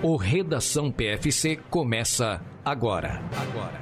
O Redação PFC começa agora. Agora.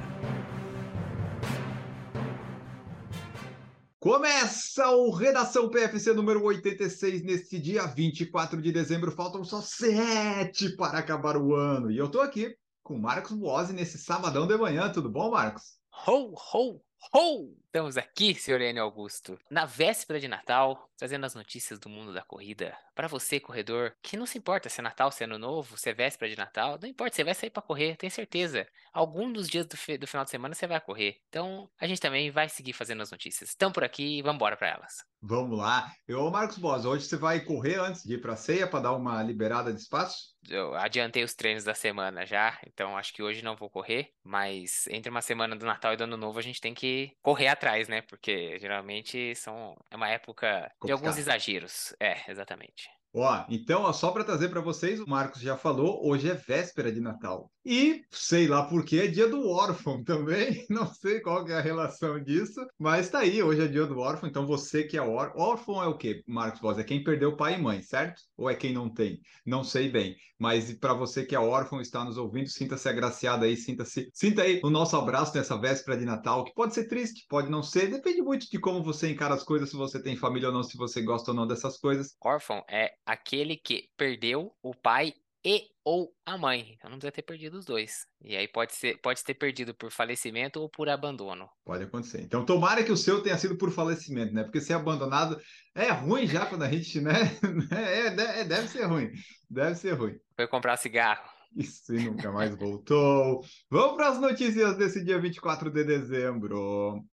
Começa o Redação PFC número 86 neste dia 24 de dezembro. Faltam só sete para acabar o ano. E eu tô aqui com Marcos Boazzi nesse sabadão de manhã. Tudo bom, Marcos? Ho, ho, ho! Estamos aqui, senhor Enio Augusto, na véspera de Natal, trazendo as notícias do mundo da corrida. Para você, corredor, que não se importa se é Natal, se é Ano Novo, se é véspera de Natal, não importa, você vai sair para correr, tenho certeza. Algum dos dias do, do, final de semana você vai correr. Então, a gente também vai seguir fazendo as notícias. Estão por aqui e vamos embora para elas. Vamos lá. Eu, Marcos Boas, hoje você vai correr antes de ir para a ceia para dar uma liberada de espaço? Eu adiantei os treinos da semana já, então acho que hoje não vou correr, mas entre uma semana do Natal e do Ano Novo a gente tem que correr atrás, né? Porque geralmente são é uma época Complicado. de alguns exageros. É, exatamente. Ó, então, ó, só para trazer para vocês, o Marcos já falou, hoje é véspera de Natal. E sei lá por que é dia do órfão também, não sei qual é a relação disso, mas tá aí, hoje é dia do órfão, então você que é órfão, órfão é o quê, Marcos Voz? É quem perdeu pai e mãe, certo? Ou é quem não tem? Não sei bem, mas para você que é órfão, está nos ouvindo, sinta-se agraciado aí, sinta-se, sinta aí o nosso abraço nessa véspera de Natal, que pode ser triste, pode não ser, depende muito de como você encara as coisas, se você tem família ou não, se você gosta ou não dessas coisas. Órfão é aquele que perdeu o pai e ou a mãe. Então não precisa ter perdido os dois. E aí pode ser, pode ter perdido por falecimento ou por abandono. Pode acontecer. Então tomara que o seu tenha sido por falecimento, né? Porque ser abandonado é ruim já quando a gente, né? É, é, deve ser ruim. Deve ser ruim. Foi comprar cigarro. Isso e nunca mais voltou. Vamos para as notícias desse dia 24 de dezembro.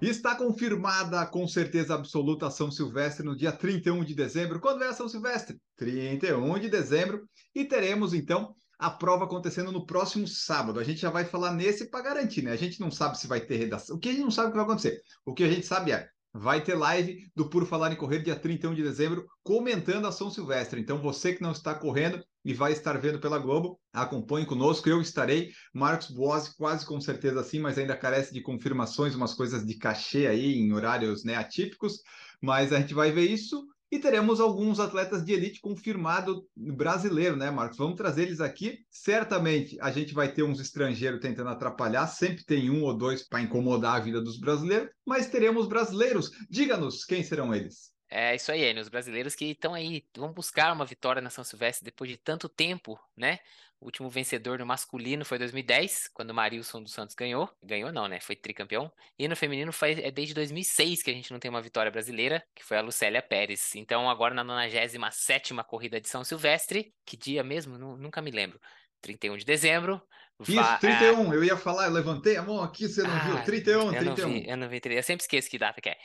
Está confirmada com certeza absoluta a São Silvestre no dia 31 de dezembro. Quando é a São Silvestre? 31 de dezembro. E teremos então a prova acontecendo no próximo sábado. A gente já vai falar nesse para garantir, né? A gente não sabe se vai ter redação. O que a gente não sabe o que vai acontecer. O que a gente sabe é vai ter live do Por Falar em Correr dia 31 de dezembro, comentando a São Silvestre. Então, você que não está correndo e vai estar vendo pela Globo, acompanhe conosco. Eu estarei. Marcos Boas, quase com certeza sim, mas ainda carece de confirmações, umas coisas de cachê aí em horários né, atípicos. Mas a gente vai ver isso e teremos alguns atletas de elite confirmado brasileiro, né, Marcos? Vamos trazer eles aqui. Certamente a gente vai ter uns estrangeiros tentando atrapalhar, sempre tem um ou dois para incomodar a vida dos brasileiros, mas teremos brasileiros. Diga-nos quem serão eles. É isso aí, Enio. Os brasileiros que estão aí, vão buscar uma vitória na São Silvestre depois de tanto tempo, né? O último vencedor no masculino foi 2010, quando o Marilson dos Santos ganhou. Ganhou não, né? Foi tricampeão. E no feminino foi é desde 2006 que a gente não tem uma vitória brasileira, que foi a Lucélia Pérez. Então agora na 97ª corrida de São Silvestre, que dia mesmo? nunca me lembro. 31 de dezembro. Isso, 31, eu ia falar, eu levantei a mão aqui, você não ah, viu? 31, eu 31. Não vi, eu não vi, eu sempre esqueço que data que é.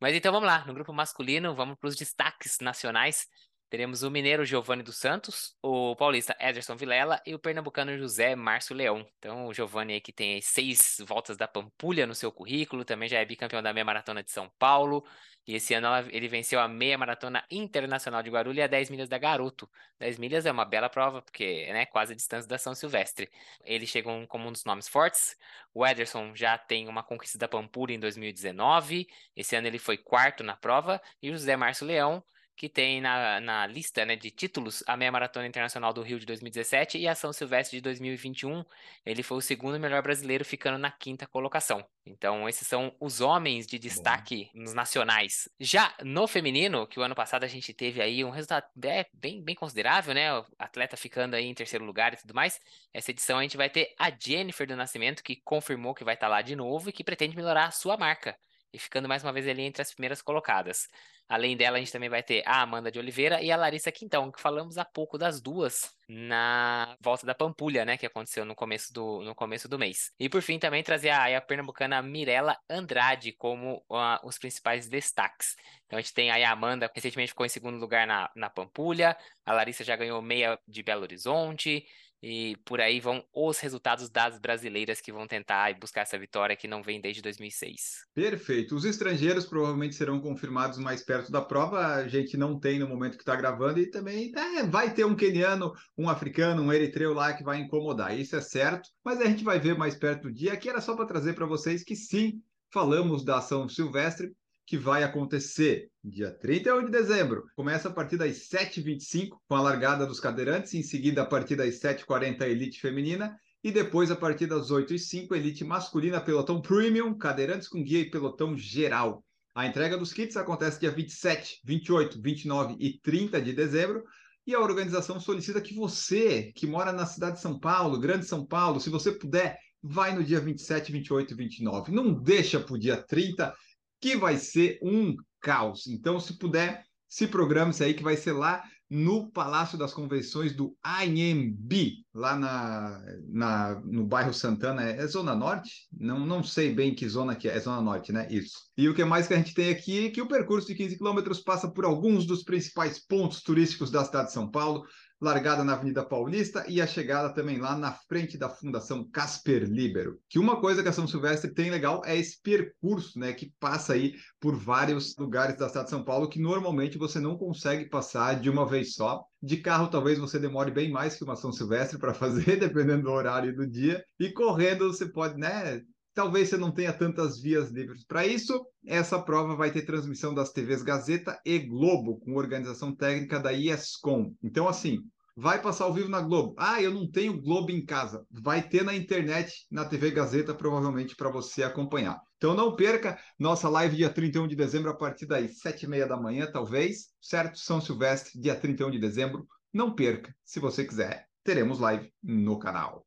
Mas então vamos lá, no grupo masculino, vamos para os destaques nacionais. Teremos o mineiro Giovanni dos Santos, o paulista Ederson Vilela e o pernambucano José Márcio Leão. Então, o Giovanni aí que tem seis voltas da Pampulha no seu currículo, também já é bicampeão da meia maratona de São Paulo. E esse ano ele venceu a meia maratona internacional de Guarulhos e a 10 milhas da Garoto. 10 milhas é uma bela prova, porque é né, quase a distância da São Silvestre. Ele chegou como um dos nomes fortes. O Ederson já tem uma conquista da Pampulha em 2019. Esse ano ele foi quarto na prova. E o José Márcio Leão que tem na, na lista né, de títulos a Meia Maratona Internacional do Rio de 2017 e a São Silvestre de 2021. Ele foi o segundo melhor brasileiro, ficando na quinta colocação. Então, esses são os homens de destaque Bom. nos nacionais. Já no feminino, que o ano passado a gente teve aí um resultado bem, bem considerável, né? O atleta ficando aí em terceiro lugar e tudo mais. Essa edição a gente vai ter a Jennifer do Nascimento, que confirmou que vai estar lá de novo e que pretende melhorar a sua marca e ficando mais uma vez ali entre as primeiras colocadas. Além dela, a gente também vai ter a Amanda de Oliveira e a Larissa Quintão, que falamos há pouco das duas na volta da Pampulha, né, que aconteceu no começo do, no começo do mês. E por fim, também trazer a, a pernambucana Mirella Andrade como uh, os principais destaques. Então a gente tem a Amanda, recentemente ficou em segundo lugar na, na Pampulha, a Larissa já ganhou meia de Belo Horizonte, e por aí vão os resultados das brasileiras que vão tentar buscar essa vitória que não vem desde 2006. Perfeito. Os estrangeiros provavelmente serão confirmados mais perto da prova. A gente não tem no momento que está gravando e também é, vai ter um queniano, um africano, um eritreu lá que vai incomodar. Isso é certo, mas a gente vai ver mais perto do dia. Aqui era só para trazer para vocês que sim, falamos da ação silvestre que vai acontecer dia 31 de dezembro. Começa a partir das 7h25 com a largada dos cadeirantes, em seguida a partir das 7h40 a elite feminina e depois a partir das 8h05 elite masculina, pelotão premium, cadeirantes com guia e pelotão geral. A entrega dos kits acontece dia 27, 28, 29 e 30 de dezembro. E a organização solicita que você, que mora na cidade de São Paulo, Grande São Paulo, se você puder, vai no dia 27, 28 e 29. Não deixa para o dia 30, que vai ser um caos. Então, se puder, se programe-se aí, que vai ser lá no Palácio das Convenções do AMB, lá na, na, no bairro Santana. É, é, Zona Norte? Não, não sei bem que zona que é. É Zona Norte, né? Isso. E o que mais que a gente tem aqui é que o percurso de 15 quilômetros passa por alguns dos principais pontos turísticos da cidade de São Paulo, largada na Avenida Paulista e a chegada também lá na frente da Fundação Casper Libero. Que uma coisa que a São Silvestre tem legal é esse percurso, né, que passa aí por vários lugares da cidade de São Paulo que normalmente você não consegue passar de uma vez só. De carro, talvez você demore bem mais que uma São Silvestre para fazer, dependendo do horário do dia. E correndo, você pode, né, talvez você não tenha tantas vias livres para isso. Essa prova vai ter transmissão das TVs Gazeta e Globo, com organização técnica da ESCOM. Então, assim, vai passar ao vivo na Globo. Ah, eu não tenho Globo em casa. Vai ter na internet, na TV Gazeta, provavelmente para você acompanhar. Então não perca nossa live dia 31 de dezembro, a partir das 7h30 da manhã, talvez. Certo? São Silvestre, dia 31 de dezembro. Não perca, se você quiser. Teremos live no canal.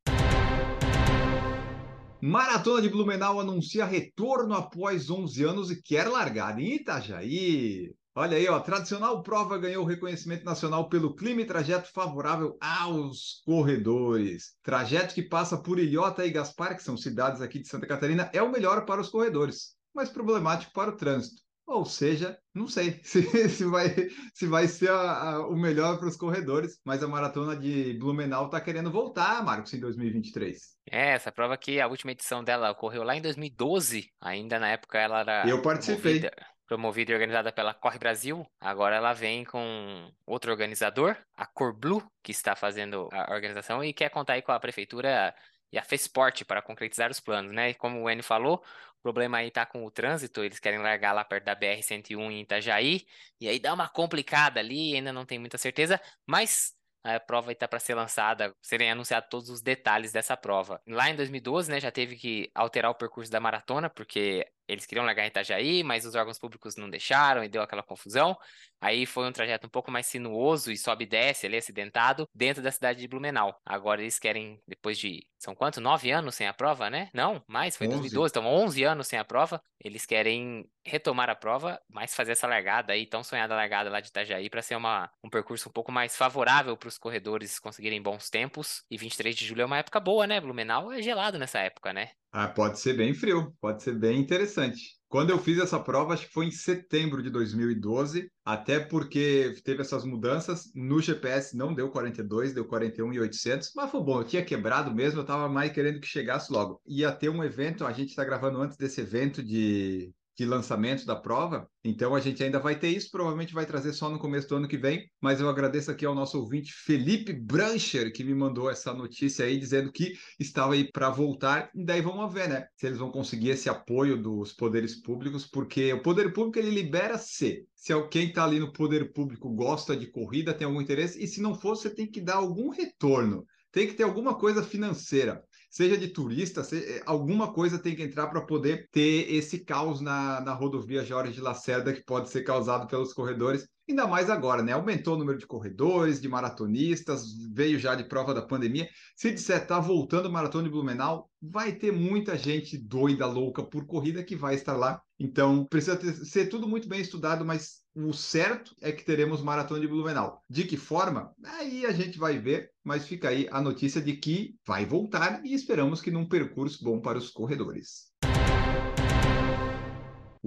Maratona de Blumenau anuncia retorno após 11 anos e quer largar em Itajaí. Olha aí, ó, a tradicional prova ganhou reconhecimento nacional pelo clima e trajeto favorável aos corredores. Trajeto que passa por Ilhota e Gaspar, que são cidades aqui de Santa Catarina, é o melhor para os corredores, mas problemático para o trânsito. Ou seja, não sei se, se, vai, se vai ser a, a, o melhor para os corredores, mas a maratona de Blumenau está querendo voltar, Marcos, em 2023. É, essa prova aqui, a última edição dela ocorreu lá em 2012, ainda na época ela era. Eu participei. Promovida promovida e organizada pela Corre Brasil. Agora ela vem com outro organizador, a Cor Blue, que está fazendo a organização e quer contar aí com a prefeitura e a FESPORT para concretizar os planos, né? E como o Enio falou, o problema aí tá com o trânsito, eles querem largar lá perto da BR-101 em Itajaí, e aí dá uma complicada ali, ainda não tem muita certeza, mas a prova está para ser lançada, serem anunciados todos os detalhes dessa prova. Lá em 2012, né, já teve que alterar o percurso da maratona, porque eles queriam largar em Itajaí, mas os órgãos públicos não deixaram e deu aquela confusão. Aí foi um trajeto um pouco mais sinuoso e sobe e desce ali, acidentado, dentro da cidade de Blumenau. Agora eles querem, depois de, são quanto? Nove anos sem a prova, né? Não, mais, foi 11. 2012, então 11 anos sem a prova. Eles querem retomar a prova, mas fazer essa largada aí, tão sonhada largada lá de Itajaí, para ser uma, um percurso um pouco mais favorável para os corredores conseguirem bons tempos. E 23 de julho é uma época boa, né? Blumenau é gelado nessa época, né? Ah, pode ser bem frio, pode ser bem interessante. Quando eu fiz essa prova, acho que foi em setembro de 2012, até porque teve essas mudanças. No GPS não deu 42, deu 41 e 800, mas foi bom, eu tinha quebrado mesmo, eu estava mais querendo que chegasse logo. Ia ter um evento, a gente está gravando antes desse evento de de lançamento da prova. Então a gente ainda vai ter isso, provavelmente vai trazer só no começo do ano que vem. Mas eu agradeço aqui ao nosso ouvinte Felipe Brancher, que me mandou essa notícia aí dizendo que estava aí para voltar. E daí vamos ver, né? Se eles vão conseguir esse apoio dos poderes públicos, porque o poder público ele libera se. Se quem está ali no poder público gosta de corrida, tem algum interesse, e se não for, você tem que dar algum retorno. Tem que ter alguma coisa financeira seja de turista, seja, alguma coisa tem que entrar para poder ter esse caos na, na rodovia Jorge de Lacerda que pode ser causado pelos corredores. Ainda mais agora, né? Aumentou o número de corredores, de maratonistas, veio já de prova da pandemia. Se disser tá voltando o maratona de Blumenau, vai ter muita gente doida, louca por corrida que vai estar lá. Então, precisa ter, ser tudo muito bem estudado, mas o certo é que teremos maratona de Blumenau. De que forma? Aí a gente vai ver, mas fica aí a notícia de que vai voltar e esperamos que num percurso bom para os corredores.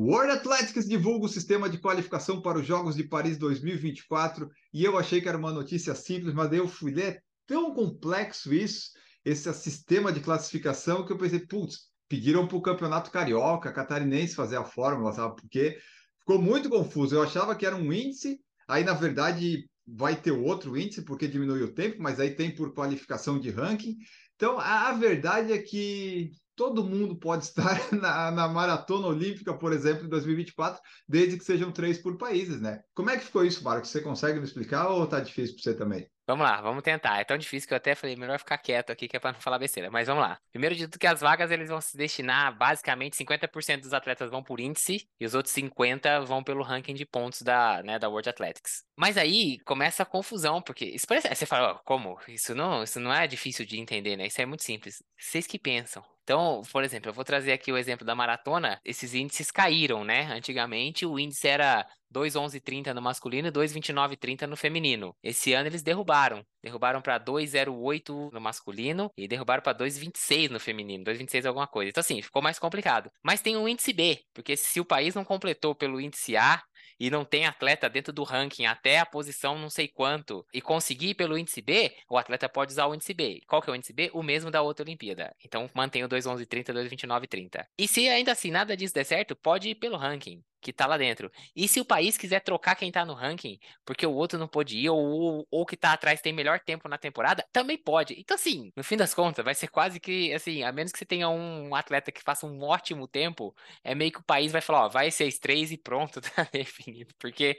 O World Athletics divulga o sistema de qualificação para os Jogos de Paris 2024 e eu achei que era uma notícia simples, mas eu fui ler é tão complexo isso, esse sistema de classificação, que eu pensei, putz, pediram para o Campeonato Carioca, Catarinense fazer a fórmula, sabe? Porque ficou muito confuso. Eu achava que era um índice, aí na verdade vai ter outro índice porque diminui o tempo, mas aí tem por qualificação de ranking. Então, a, a verdade é que todo mundo pode estar na, na, maratona olímpica, por exemplo, em 2024, desde que sejam três por países, né? Como é que ficou isso, Marcos? Você consegue me explicar ou tá difícil para você também? Vamos lá, vamos tentar. É tão difícil que eu até falei, melhor ficar quieto aqui, que é para não falar besteira. Mas vamos lá. Primeiro de tudo que as vagas eles vão se destinar, basicamente, 50% dos atletas vão por índice e os outros 50 vão pelo ranking de pontos da, né, da World Athletics. Mas aí começa a confusão, porque isso parece, você fala, oh, como? Isso não, isso não é difícil de entender, né? Isso é muito simples. Vocês que pensam. Então, por exemplo, eu vou trazer aqui o exemplo da maratona. Esses índices caíram, né? Antigamente o índice era 2,11,30 no masculino e 2,29,30 no feminino. Esse ano eles derrubaram. Derrubaram para 2,08 no masculino e derrubaram para 2,26 no feminino. 2,26 alguma coisa. Então, assim, ficou mais complicado. Mas tem um índice B, porque se o país não completou pelo índice A, e não tem atleta dentro do ranking até a posição não sei quanto e conseguir pelo índice B, o atleta pode usar o índice B. Qual que é o índice B? O mesmo da outra Olimpíada. Então mantém o 2.11.30, 2.29.30. E se ainda assim nada disso der certo, pode ir pelo ranking que tá lá dentro. E se o país quiser trocar quem tá no ranking, porque o outro não pôde ir, ou, que tá atrás tem melhor tempo na temporada, também pode. Então, assim, no fim das contas, vai ser quase que, assim, a menos que você tenha um atleta que faça um ótimo tempo, é meio que o país vai falar, ó, vai ser três e pronto, tá definido. Porque,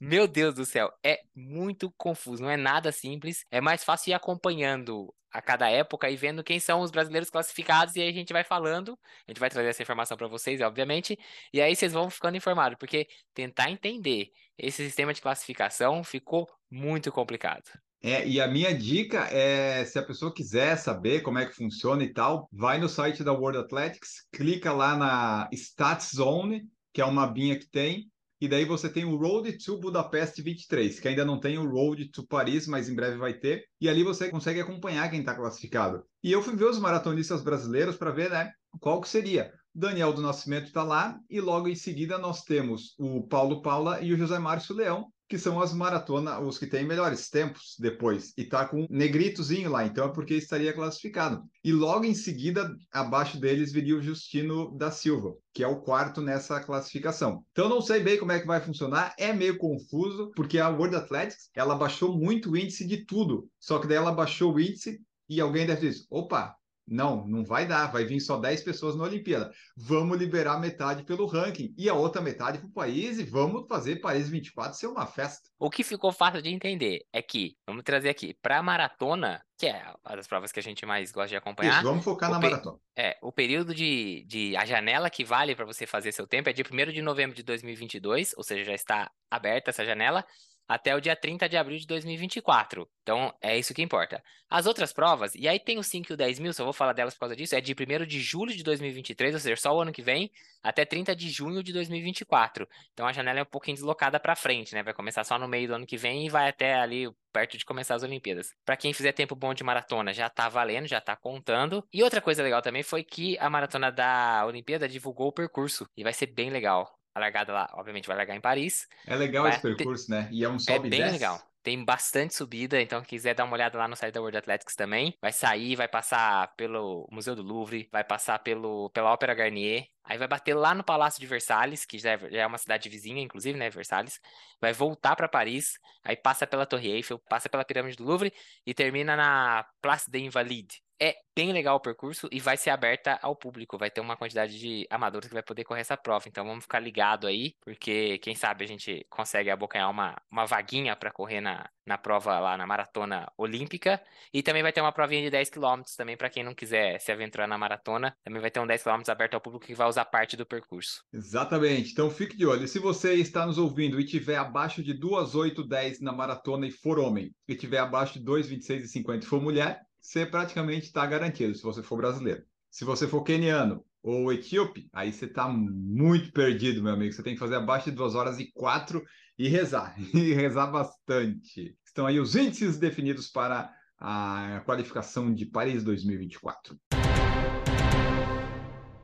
meu Deus do céu, é muito confuso, não é nada simples. É mais fácil ir acompanhando a cada época e vendo quem são os brasileiros classificados e aí a gente vai falando, a gente vai trazer essa informação para vocês, obviamente, e aí vocês vão ficando informados, porque tentar entender esse sistema de classificação ficou muito complicado. É, e a minha dica é, se a pessoa quiser saber como é que funciona e tal, vai no site da World Athletics, clica lá na Stats Zone, que é uma abinha que tem, e daí você tem o Road to Budapest 23, que ainda não tem o Road to Paris, mas em breve vai ter. E ali você consegue acompanhar quem está classificado. E eu fui ver os maratonistas brasileiros para ver, né, qual que seria. Daniel do Nascimento está lá e logo em seguida nós temos o Paulo Paula e o José Márcio Leão, que são as maratonas, os que têm melhores tempos depois, e tá com um negritozinho lá, então é porque estaria classificado. E logo em seguida, abaixo deles viria o Justino da Silva, que é o quarto nessa classificação. Então não sei bem como é que vai funcionar, é meio confuso, porque a World Athletics, ela baixou muito o índice de tudo, só que daí ela baixou o índice e alguém deve dizer, opa, não, não vai dar, vai vir só 10 pessoas na Olimpíada. Vamos liberar metade pelo ranking e a outra metade para o país e vamos fazer Paris 24 ser uma festa. O que ficou fácil de entender é que, vamos trazer aqui, para a maratona, que é uma das provas que a gente mais gosta de acompanhar. Isso, vamos focar na maratona. É, o período de, de. A janela que vale para você fazer seu tempo é de 1 de novembro de 2022, ou seja, já está aberta essa janela até o dia 30 de abril de 2024. Então, é isso que importa. As outras provas, e aí tem o 5 e o 10 mil, só vou falar delas por causa disso, é de 1 de julho de 2023, ou seja, só o ano que vem, até 30 de junho de 2024. Então, a janela é um pouquinho deslocada para frente, né? Vai começar só no meio do ano que vem e vai até ali perto de começar as Olimpíadas. Para quem fizer tempo bom de maratona, já tá valendo, já tá contando. E outra coisa legal também foi que a maratona da Olimpíada divulgou o percurso, e vai ser bem legal. A largada lá, obviamente, vai largar em Paris. É legal vai esse percurso, ter... né? E é um sobe É bem desce. legal. Tem bastante subida, então quem quiser dar uma olhada lá no site da World Athletics também. Vai sair, vai passar pelo Museu do Louvre, vai passar pelo, pela Ópera Garnier, aí vai bater lá no Palácio de Versalhes, que já é, já é uma cidade vizinha, inclusive, né, Versalhes. Vai voltar para Paris, aí passa pela Torre Eiffel, passa pela Pirâmide do Louvre e termina na Place des Invalides, é bem legal o percurso e vai ser aberta ao público. Vai ter uma quantidade de amadores que vai poder correr essa prova. Então vamos ficar ligado aí, porque quem sabe a gente consegue abocanhar uma, uma vaguinha para correr na, na prova lá na maratona olímpica. E também vai ter uma provinha de 10 km também para quem não quiser se aventurar na maratona. Também vai ter um 10 km aberto ao público que vai usar parte do percurso. Exatamente. Então fique de olho. Se você está nos ouvindo e tiver abaixo de 2, 8, 10 na maratona e for homem, e tiver abaixo de 2, 26 e 50 e for mulher, você praticamente está garantido se você for brasileiro. Se você for keniano ou etíope, aí você está muito perdido, meu amigo. Você tem que fazer abaixo de 2 horas e 4 e rezar, e rezar bastante. Estão aí os índices definidos para a qualificação de Paris 2024.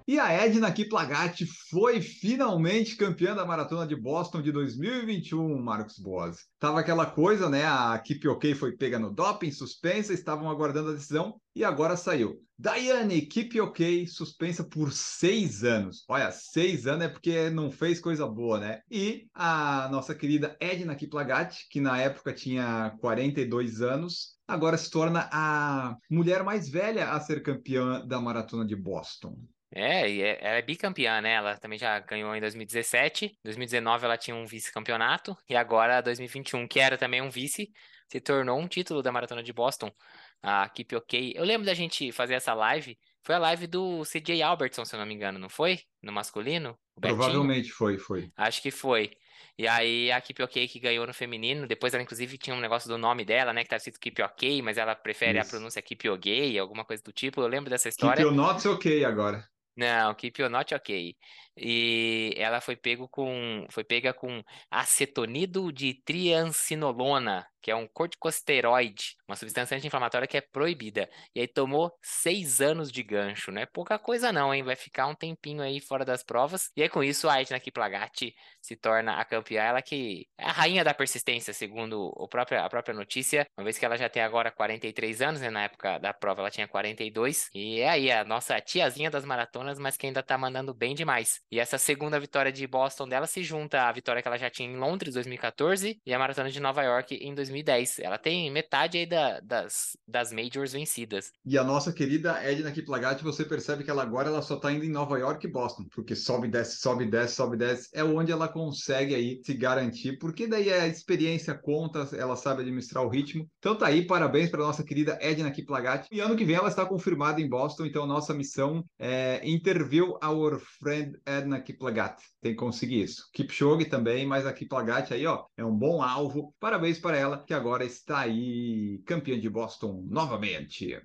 E a Edna Kiplagat foi finalmente campeã da maratona de Boston de 2021, Marcos Boas. Tava aquela coisa, né? A OK foi pega no doping, suspensa, estavam aguardando a decisão e agora saiu. Daiane, ok, suspensa por seis anos. Olha, seis anos é porque não fez coisa boa, né? E a nossa querida Edna Kiplagat, que na época tinha 42 anos, agora se torna a mulher mais velha a ser campeã da maratona de Boston. É, e é, ela é bicampeã, né? Ela também já ganhou em 2017. 2019 ela tinha um vice-campeonato. E agora 2021, que era também um vice, se tornou um título da Maratona de Boston. A Keep OK. Eu lembro da gente fazer essa live. Foi a live do CJ Albertson, se eu não me engano, não foi? No masculino? Provavelmente foi, foi. Acho que foi. E aí a Keep OK que ganhou no feminino, depois ela inclusive tinha um negócio do nome dela, né, que tava escrito Keep OK, mas ela prefere Isso. a pronúncia Keep OK, alguma coisa do tipo. Eu lembro dessa história. Keep Not OK agora. Não, Keep Your Not Ok. E ela foi pego com, foi pega com acetonido de triancinolona, que é um corticosteroide, uma substância anti-inflamatória que é proibida. E aí tomou seis anos de gancho, não é pouca coisa não, hein? Vai ficar um tempinho aí fora das provas. E aí com isso a Edna Kiplagat se torna a campeã, ela que é a rainha da persistência, segundo o próprio, a própria notícia, uma vez que ela já tem agora 43 anos, né? Na época da prova ela tinha 42. E é aí a nossa tiazinha das maratonas, mas que ainda tá mandando bem demais. E essa segunda vitória de Boston dela se junta à vitória que ela já tinha em Londres, 2014, e a maratona de Nova York em 2010. Ela tem metade aí da, das, das majors vencidas. E a nossa querida Edna Kiplagat, você percebe que ela agora ela só tá indo em Nova York e Boston, porque sobe, desce, sobe, desce, sobe, desce. É onde ela consegue aí se garantir, porque daí a experiência conta, ela sabe administrar o ritmo. Então tá aí, parabéns para nossa querida Edna Kiplagat. E ano que vem ela está confirmada em Boston, então nossa missão é interview our friend Edna Kiplagat. Tem que conseguir isso. Kipchoge também, mas a Kiplagat aí, ó, é um bom alvo. Parabéns para ela, que agora está aí campeã de Boston novamente.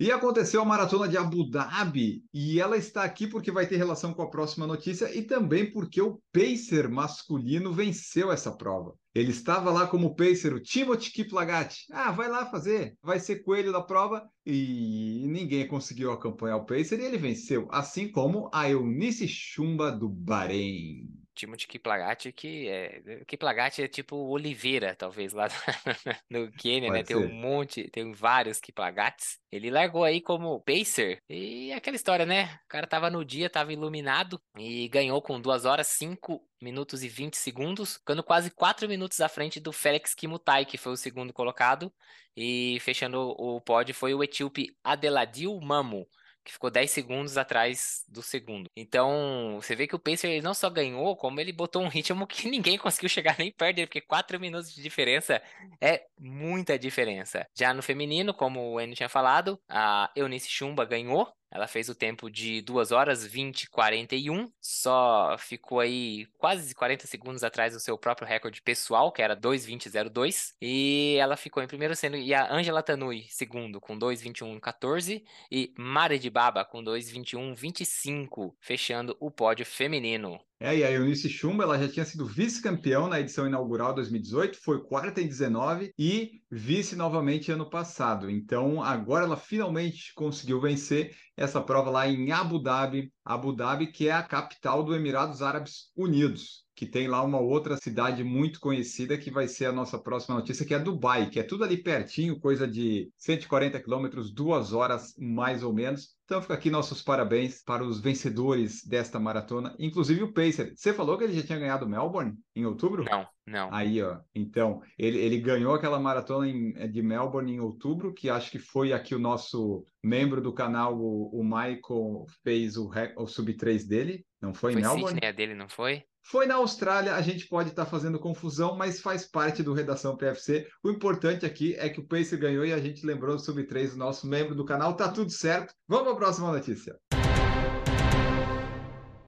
E aconteceu a maratona de Abu Dhabi e ela está aqui porque vai ter relação com a próxima notícia e também porque o pacer masculino venceu essa prova. Ele estava lá como pacer, o Timothy Kiplagat. Ah, vai lá fazer, vai ser coelho da prova e ninguém conseguiu acompanhar o pacer e ele venceu, assim como a Eunice Chumba do Bahrein. Timothy Kiplagat, que é. Kiplagat é tipo Oliveira, talvez, lá no Quênia, né? Tem um monte, tem vários Kiplagats. Ele largou aí como pacer. E aquela história, né? O cara tava no dia, tava iluminado e ganhou com 2 horas 5 minutos e 20 segundos, ficando quase 4 minutos à frente do Félix Kimutai, que foi o segundo colocado. E fechando o pódio foi o etíope Adeladil Mamo que ficou 10 segundos atrás do segundo. Então, você vê que o Pacer ele não só ganhou, como ele botou um ritmo que ninguém conseguiu chegar nem perto porque 4 minutos de diferença é muita diferença. Já no feminino, como o Enio tinha falado, a Eunice Chumba ganhou, ela fez o tempo de 2 horas 20 e 41, só ficou aí quase 40 segundos atrás do seu próprio recorde pessoal, que era 2:20:02, e ela ficou em primeiro sendo e a Angela Tanui segundo com 2:21:14 e Mari de Baba com 2:21:25, fechando o pódio feminino. É, e a Eunice Chumba, ela já tinha sido vice-campeão na edição inaugural 2018, foi quarta em 19 e vice novamente ano passado. Então, agora ela finalmente conseguiu vencer essa prova lá em Abu Dhabi, Abu Dhabi, que é a capital do Emirados Árabes Unidos que tem lá uma outra cidade muito conhecida que vai ser a nossa próxima notícia, que é Dubai, que é tudo ali pertinho, coisa de 140 quilômetros, duas horas mais ou menos. Então fica aqui nossos parabéns para os vencedores desta maratona, inclusive o Pacer. Você falou que ele já tinha ganhado Melbourne em outubro? Não, não. Aí, ó. Então, ele, ele ganhou aquela maratona em, de Melbourne em outubro, que acho que foi aqui o nosso membro do canal, o, o Michael, fez o, o sub-3 dele. Não foi, foi em Melbourne? Sydney dele, não foi? Foi na Austrália, a gente pode estar tá fazendo confusão, mas faz parte do Redação PFC. O importante aqui é que o Pacer ganhou e a gente lembrou do Sub-3, o nosso membro do canal. Tá tudo certo. Vamos para a próxima notícia.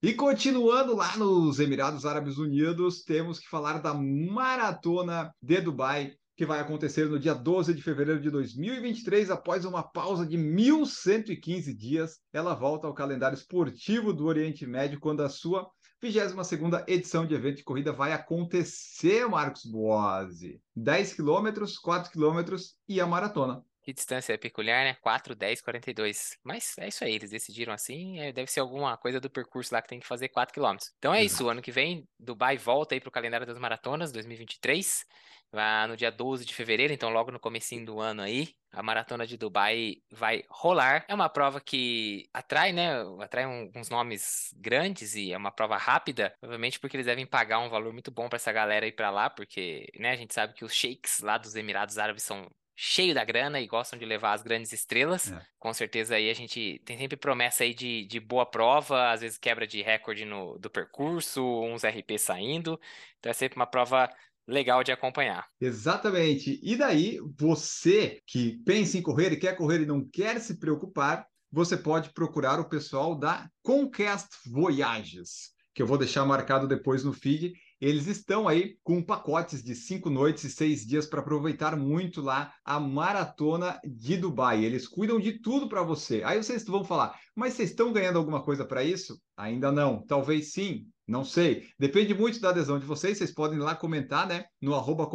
E continuando lá nos Emirados Árabes Unidos, temos que falar da Maratona de Dubai, que vai acontecer no dia 12 de fevereiro de 2023, após uma pausa de 1.115 dias. Ela volta ao calendário esportivo do Oriente Médio, quando a sua 22ª edição de evento de corrida vai acontecer, Marcos Boazzi. 10 quilômetros, 4 quilômetros e a maratona. Que distância peculiar, né? 4, 10, 42. Mas é isso aí, eles decidiram assim. É, deve ser alguma coisa do percurso lá que tem que fazer 4 km. Então é isso, ano que vem, Dubai volta aí para o calendário das maratonas 2023. Vai no dia 12 de fevereiro, então logo no comecinho do ano aí. A maratona de Dubai vai rolar. É uma prova que atrai, né? Atrai uns nomes grandes e é uma prova rápida, provavelmente porque eles devem pagar um valor muito bom para essa galera ir para lá, porque, né, a gente sabe que os sheiks lá dos Emirados Árabes são cheio da grana e gostam de levar as grandes estrelas. É. Com certeza aí a gente tem sempre promessa aí de, de boa prova, às vezes quebra de recorde no, do percurso, uns RP saindo. Então é sempre uma prova legal de acompanhar. Exatamente. E daí, você que pensa em correr e quer correr e não quer se preocupar, você pode procurar o pessoal da Conquest Voyages, que eu vou deixar marcado depois no feed eles estão aí com pacotes de cinco noites e seis dias para aproveitar muito lá a maratona de Dubai. Eles cuidam de tudo para você. Aí vocês vão falar, mas vocês estão ganhando alguma coisa para isso? Ainda não. Talvez sim. Não sei. Depende muito da adesão de vocês. Vocês podem lá comentar, né? No arroba.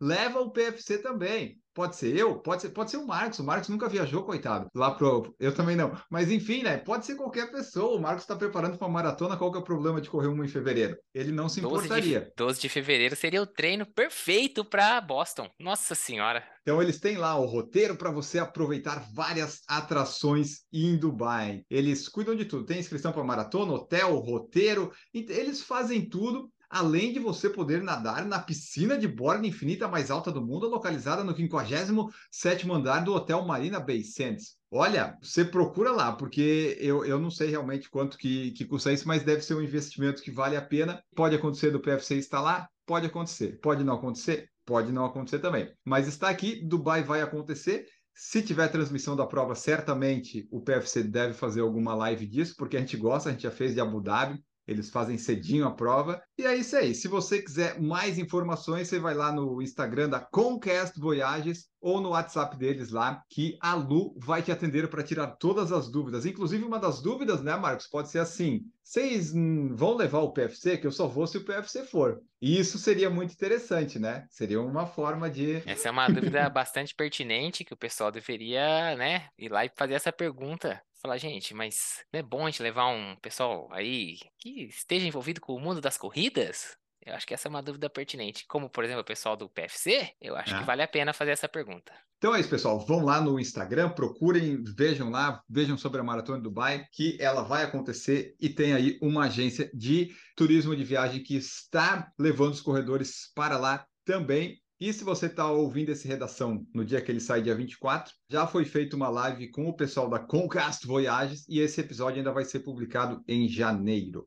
Leva o PFC também. Pode ser eu, pode ser, pode ser o Marcos. O Marcos nunca viajou, coitado. Lá pro. Eu também não. Mas enfim, né? Pode ser qualquer pessoa. O Marcos está preparando para uma maratona. Qual que é o problema de correr uma em fevereiro? Ele não se importaria. 12 de, 12 de fevereiro seria o treino perfeito para Boston. Nossa Senhora. Então eles têm lá o roteiro para você aproveitar várias atrações em Dubai. Eles cuidam de tudo. Tem inscrição para maratona, hotel, roteiro. Eles fazem tudo além de você poder nadar na piscina de borda infinita mais alta do mundo, localizada no 57º andar do Hotel Marina Bay Sands. Olha, você procura lá, porque eu, eu não sei realmente quanto que, que custa isso, mas deve ser um investimento que vale a pena. Pode acontecer do PFC estar lá? Pode acontecer. Pode não acontecer? Pode não acontecer também. Mas está aqui, Dubai vai acontecer. Se tiver transmissão da prova, certamente o PFC deve fazer alguma live disso, porque a gente gosta, a gente já fez de Abu Dhabi, eles fazem cedinho a prova. E é isso aí. Se você quiser mais informações, você vai lá no Instagram da Conquest Voyages ou no WhatsApp deles lá, que a Lu vai te atender para tirar todas as dúvidas. Inclusive, uma das dúvidas, né, Marcos, pode ser assim: vocês vão levar o PFC? Que eu só vou se o PFC for. E isso seria muito interessante, né? Seria uma forma de. Essa é uma dúvida bastante pertinente que o pessoal deveria, né, ir lá e fazer essa pergunta falar, gente, mas não é bom a gente levar um pessoal aí que esteja envolvido com o mundo das corridas? Eu acho que essa é uma dúvida pertinente. Como, por exemplo, o pessoal do PFC, eu acho ah. que vale a pena fazer essa pergunta. Então é isso, pessoal. Vão lá no Instagram, procurem, vejam lá, vejam sobre a Maratona de Dubai, que ela vai acontecer e tem aí uma agência de turismo de viagem que está levando os corredores para lá também. E se você está ouvindo esse redação no dia que ele sai, dia 24, já foi feita uma live com o pessoal da Concast Voyages e esse episódio ainda vai ser publicado em janeiro.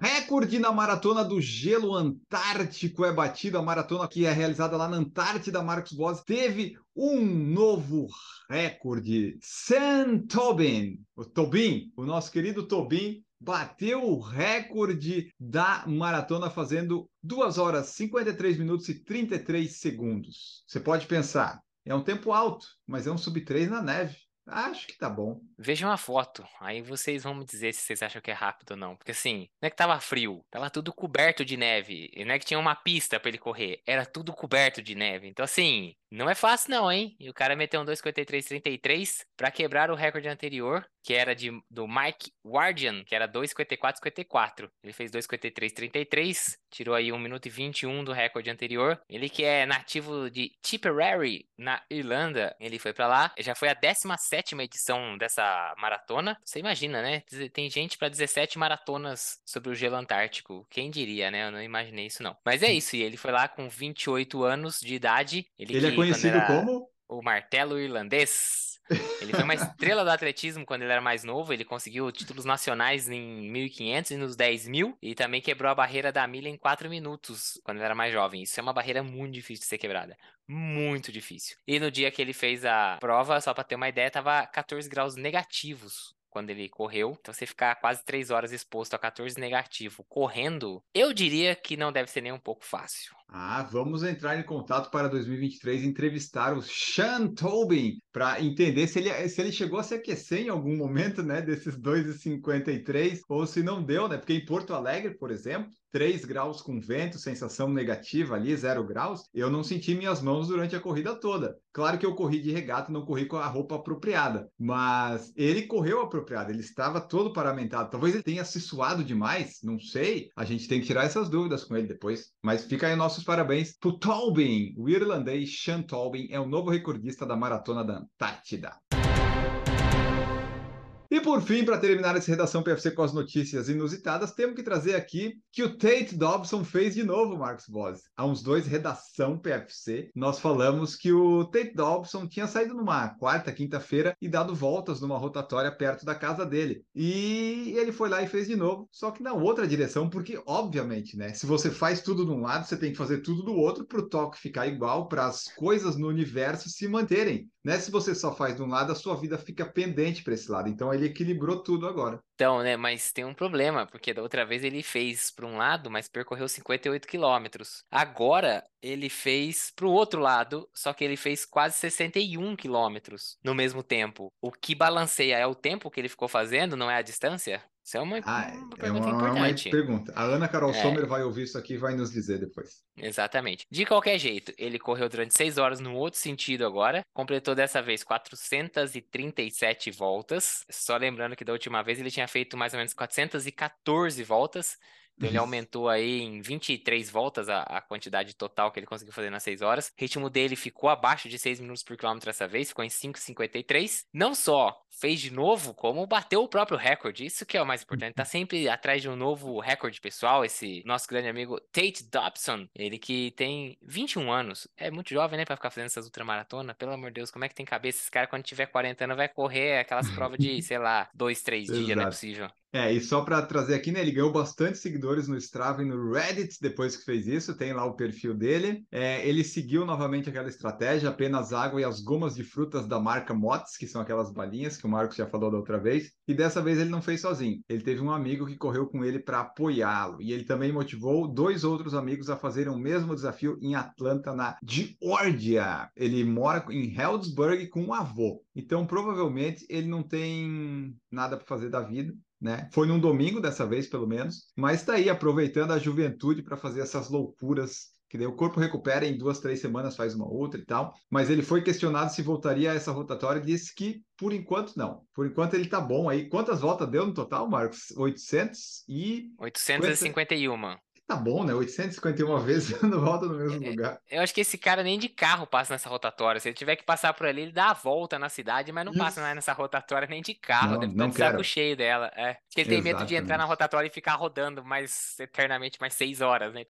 Recorde na maratona do gelo antártico é batido. A maratona que é realizada lá na Antártida, Marcos Boas, teve um novo recorde. Sam Tobin, o Tobin, o nosso querido Tobin, bateu o recorde da maratona fazendo 2 horas 53 minutos e 33 segundos. Você pode pensar, é um tempo alto, mas é um sub 3 na neve. Acho que tá bom. Vejam a foto, aí vocês vão me dizer se vocês acham que é rápido ou não. Porque assim, não é que tava frio, tava tudo coberto de neve. E não é que tinha uma pista para ele correr, era tudo coberto de neve. Então assim, não é fácil não, hein? E o cara meteu um 2,53,33 para quebrar o recorde anterior, que era de, do Mike Wardian, que era 2,54,54. Ele fez 2,53,33, tirou aí 1 minuto e 21 do recorde anterior. Ele que é nativo de Tipperary, na Irlanda, ele foi para lá. Já foi a 17ª edição dessa maratona. Você imagina, né? Tem gente para 17 maratonas sobre o gelo antártico. Quem diria, né? Eu não imaginei isso não. Mas é isso, e ele foi lá com 28 anos de idade. Ele, ele é conhecido como? O martelo irlandês. Ele foi uma estrela do atletismo quando ele era mais novo. Ele conseguiu títulos nacionais em 1500 e nos 10.000. E também quebrou a barreira da milha em 4 minutos quando ele era mais jovem. Isso é uma barreira muito difícil de ser quebrada. Muito difícil. E no dia que ele fez a prova, só para ter uma ideia, tava 14 graus negativos quando ele correu. Então, você ficar quase 3 horas exposto a 14 negativo correndo, eu diria que não deve ser nem um pouco fácil. Ah, vamos entrar em contato para 2023 e entrevistar o Sean Tobin para entender se ele, se ele chegou a se aquecer em algum momento, né, desses 2,53 ou se não deu, né? Porque em Porto Alegre, por exemplo, 3 graus com vento, sensação negativa ali, 0 graus, eu não senti minhas mãos durante a corrida toda. Claro que eu corri de regata, não corri com a roupa apropriada, mas ele correu apropriado, ele estava todo paramentado. Talvez ele tenha se suado demais, não sei. A gente tem que tirar essas dúvidas com ele depois. Mas fica aí nossos parabéns pro Tolbin, o irlandês Sean Tolbin é o novo recordista da maratona da Antártida. E por fim, para terminar essa redação PFC com as notícias inusitadas, temos que trazer aqui que o Tate Dobson fez de novo, Marcos Boss. Há uns dois redação PFC, nós falamos que o Tate Dobson tinha saído numa quarta, quinta-feira e dado voltas numa rotatória perto da casa dele. E ele foi lá e fez de novo, só que na outra direção, porque obviamente, né, se você faz tudo de um lado, você tem que fazer tudo do outro para o toque ficar igual, para as coisas no universo se manterem. Né? Se você só faz de um lado, a sua vida fica pendente para esse lado. Então ele equilibrou tudo agora. Então, né, mas tem um problema, porque da outra vez ele fez para um lado, mas percorreu 58 quilômetros. Agora ele fez para o outro lado, só que ele fez quase 61 quilômetros no mesmo tempo. O que balanceia é o tempo que ele ficou fazendo, não é a distância? Isso é uma, ah, uma é pergunta uma, importante. Uma pergunta. A Ana Carol É. Sommer vai ouvir isso aqui e vai nos dizer depois. Exatamente. De qualquer jeito, ele correu durante 6 horas no outro sentido agora, completou dessa vez 437 voltas. Só lembrando que da última vez ele tinha feito mais ou menos 414 voltas. Então ele aumentou aí em 23 voltas a, a quantidade total que ele conseguiu fazer nas 6 horas. O ritmo dele ficou abaixo de 6 minutos por quilômetro dessa vez, ficou em 5,53. Não só fez de novo, como bateu o próprio recorde. Isso que é o mais importante. Tá sempre atrás de um novo recorde pessoal, esse nosso grande amigo Tate Dobson. Ele que tem 21 anos. É muito jovem, né, pra ficar fazendo essas ultramaratonas. Pelo amor de Deus, como é que tem cabeça? Esse cara, quando tiver 40 anos, vai correr aquelas provas de, sei lá, 2, 3 dias, não é possível. É, e só para trazer aqui, né? Ele ganhou bastante seguidores no Strava e no Reddit depois que fez isso, tem lá o perfil dele. É, ele seguiu novamente aquela estratégia, apenas água e as gomas de frutas da marca Mott's, que são aquelas balinhas que o Marcos já falou da outra vez. E dessa vez ele não fez sozinho. Ele teve um amigo que correu com ele para apoiá-lo. E ele também motivou dois outros amigos a fazerem o mesmo desafio em Atlanta, na Geórgia. Ele mora em Healdsburg com um avô. Então, provavelmente, ele não tem nada para fazer da vida né? Foi num domingo dessa vez, pelo menos, mas está aí aproveitando a juventude para fazer essas loucuras. Que daí o corpo recupera em duas, três semanas, faz uma outra e tal. Mas ele foi questionado se voltaria a essa rotatória e disse que, por enquanto, não. Por enquanto, ele tá bom aí. Quantas voltas deu no total, Marcos? 800 e. 851. Tá bom, né? 851 vezes dando volta no mesmo É, lugar. Eu acho que esse cara nem de carro passa nessa rotatória. Se ele tiver que passar por ali, ele dá a volta na cidade, mas não passa Isso. mais nessa rotatória nem de carro. Não, Deve estar não de saco cheio dela. É. Acho que ele tem medo de entrar na Exatamente. rotatória e ficar rodando mais eternamente mais seis horas, né?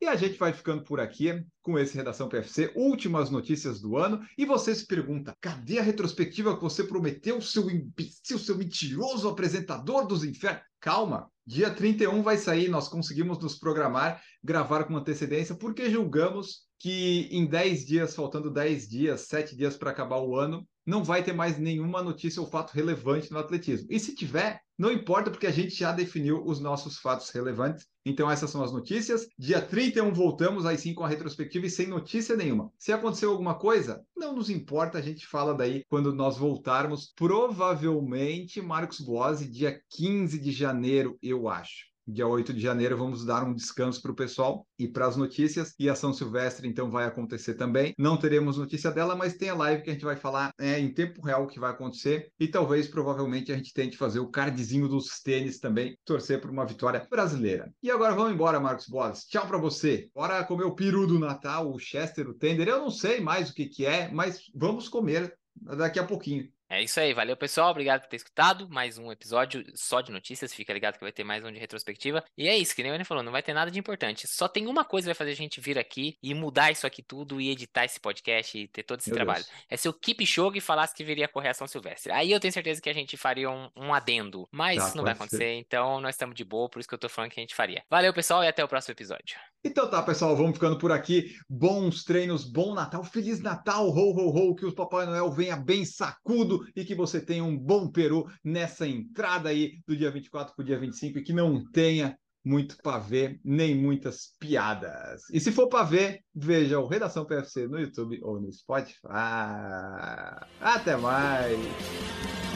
E a gente vai ficando por aqui com esse Redação PFC, últimas notícias do ano. E você se pergunta: cadê a retrospectiva que você prometeu, seu imbecil, seu mentiroso apresentador dos infernos? Calma, dia 31 vai sair. Nós conseguimos nos programar, gravar com antecedência, porque julgamos que em 10 dias, faltando 10 dias, 7 dias para acabar o ano, não vai ter mais nenhuma notícia ou fato relevante no atletismo. E se tiver, não importa, porque a gente já definiu os nossos fatos relevantes. Então, essas são as notícias. Dia 31 voltamos, aí sim com a retrospectiva e sem notícia nenhuma. Se aconteceu alguma coisa, não nos importa, a gente fala daí quando nós voltarmos. Provavelmente, Marcos Boazzi, dia 15 de janeiro, eu acho. Dia 8 de janeiro vamos dar um descanso para o pessoal e para as notícias. E a São Silvestre, então, vai acontecer também. Não teremos notícia dela, mas tem a live que a gente vai falar é, em tempo real o que vai acontecer. E talvez, provavelmente, a gente tente fazer o cardzinho dos tênis também, torcer por uma vitória brasileira. E agora vamos embora, Marcos Boas. Tchau para você. Bora comer o peru do Natal, o Chester, o Tender. Eu não sei mais o que, que é, mas vamos comer daqui a pouquinho. É isso aí, valeu pessoal, obrigado por ter escutado. Mais um episódio só de notícias, fica ligado que vai ter mais um de retrospectiva. E é isso, que nem o Enem falou, não vai ter nada de importante. Só tem uma coisa que vai fazer a gente vir aqui e mudar isso aqui tudo e editar esse podcast e ter todo esse Meu trabalho. Deus. É se o Kipchoge falasse que viria correr a São Silvestre. Aí eu tenho certeza que a gente faria um, um adendo, mas Tá, isso não vai pode ser. acontecer, então nós estamos de boa, por isso que eu tô falando que a gente faria. Valeu pessoal e até o próximo episódio. Então tá, pessoal, vamos ficando por aqui. Bons treinos, bom Natal, Feliz Natal, ho, ho, ho, que o Papai Noel venha bem sacudo e que você tenha um bom peru nessa entrada aí do dia 24 para o dia 25 e que não tenha muito pavê, nem muitas piadas. E se for para ver, veja o Redação PFC no YouTube ou no Spotify. Até mais!